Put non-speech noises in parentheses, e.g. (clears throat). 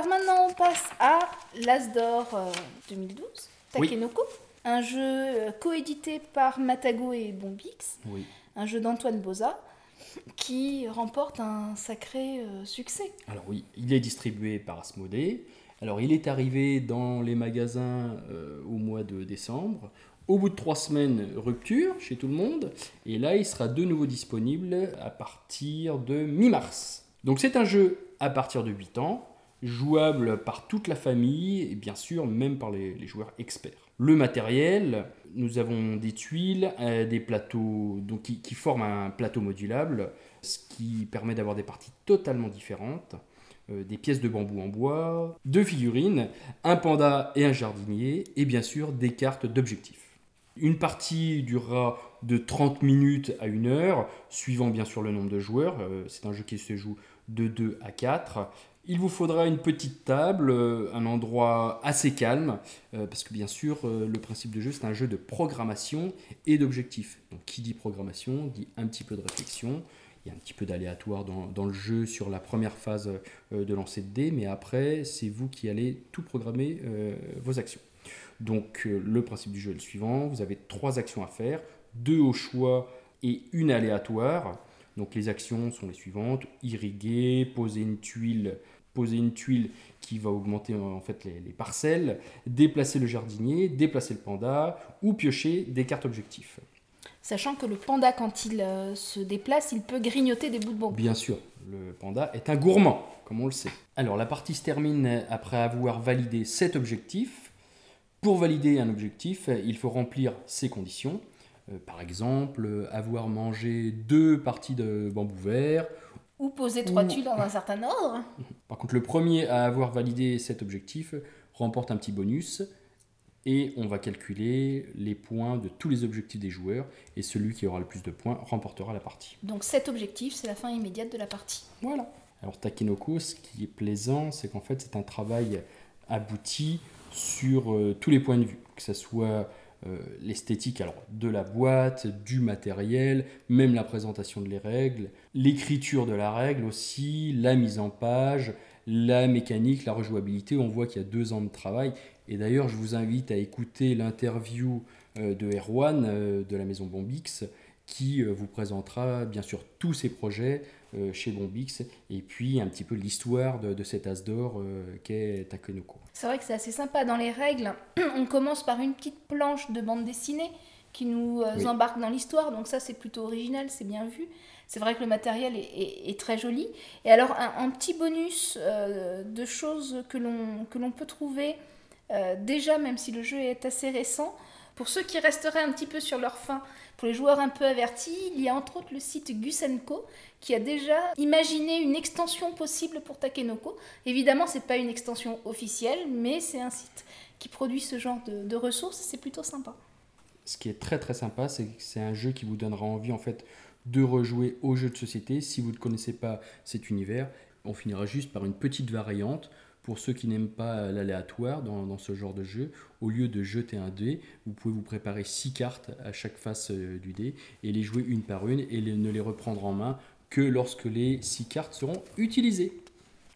Alors maintenant, on passe à l'As d'or euh, 2012, Oui. Takenoko, un jeu euh, coédité par Matago et Bombix, Oui. un jeu d'Antoine Boza, qui remporte un sacré euh, succès. Alors oui, il est distribué par Asmodée. Alors il est arrivé dans les magasins euh, au mois de décembre. Au bout de trois semaines, rupture chez tout le monde. Et là, il sera de nouveau disponible à partir de mi-mars. Donc c'est un jeu à partir de 8 ans, jouable par toute la famille et bien sûr même par les, joueurs experts. Le matériel, nous avons des tuiles, euh, des plateaux donc, qui, qui forment un plateau modulable, ce qui permet d'avoir des parties totalement différentes euh, des pièces de bambou en bois, deux figurines, un panda et un jardinier, et bien sûr des cartes d'objectifs. Une partie durera de 30 minutes à 1 heure, suivant bien sûr le nombre de joueurs. Euh, C'est un jeu qui se joue de 2 à 4. Il vous faudra une petite table, euh, un endroit assez calme, euh, parce que bien sûr, le principe de jeu, c'est un jeu de programmation et d'objectifs. Donc, qui dit programmation dit un petit peu de réflexion. Il y a un petit peu d'aléatoire dans, le jeu sur la première phase de lancer de dés, mais après, c'est vous qui allez tout programmer vos actions. Donc, euh, le principe du jeu est le suivant vous avez trois actions à faire, deux au choix et une aléatoire. Donc, les actions sont les suivantes irriguer, poser une tuile, poser une tuile qui va augmenter euh, en fait les, les parcelles, déplacer le jardinier, déplacer le panda ou piocher des cartes objectifs. Sachant que le panda, quand il euh, se déplace, il peut grignoter des bouts de bambou. Bien sûr, le panda est un gourmand, comme on le sait. Alors la partie se termine après avoir validé cet objectif. Pour valider un objectif, il faut remplir ces conditions. Euh, par exemple, avoir mangé deux parties de bambou vert. Ou poser trois Ou- tuiles dans un certain ordre. (laughs) Par contre, le premier à avoir validé cet objectif remporte un petit bonus. Et on va calculer les points de tous les objectifs des joueurs. Et celui qui aura le plus de points remportera la partie. Donc cet objectif, c'est la fin immédiate de la partie. Voilà. Alors Takenoko, ce qui est plaisant, c'est qu'en fait c'est un travail abouti sur euh, tous les points de vue, que ce soit euh, l'esthétique alors de la boîte, du matériel, même la présentation de les règles, l'écriture de la règle aussi, la mise en page, la mécanique, la rejouabilité. On voit qu'il y a deux ans de travail. Et d'ailleurs, je vous invite à écouter l'interview euh, de Erwan de la maison Bombix qui euh, vous présentera bien sûr tous ses projets euh, chez Bombix et puis un petit peu l'histoire de, de cet as d'or euh, qu'est Takenoko. C'est vrai que c'est assez sympa dans les règles. (clears throat) On commence par une petite planche de bande dessinée qui nous Oui. embarque dans l'histoire, donc ça c'est plutôt original, c'est bien vu. C'est vrai que le matériel est, est- est très joli. Et alors un, un petit bonus euh, de choses que l'on que l'on peut trouver euh, déjà, même si le jeu est assez récent. Pour ceux qui resteraient un petit peu sur leur faim, pour les joueurs un peu avertis, il y a entre autres le site Gusenko qui a déjà imaginé une extension possible pour Takenoko. Évidemment, c'est pas une extension officielle, mais c'est un site qui produit ce genre de, de ressources. C'est plutôt sympa. Ce qui est très très sympa, c'est que c'est un jeu qui vous donnera envie en fait de rejouer au jeu de société. Si vous ne connaissez pas cet univers, on finira juste par une petite variante. Pour ceux qui n'aiment pas l'aléatoire dans, ce genre de jeu, au lieu de jeter un dé, vous pouvez vous préparer six cartes à chaque face euh, du dé et les jouer une par une et ne les reprendre en main que lorsque les six cartes seront utilisées.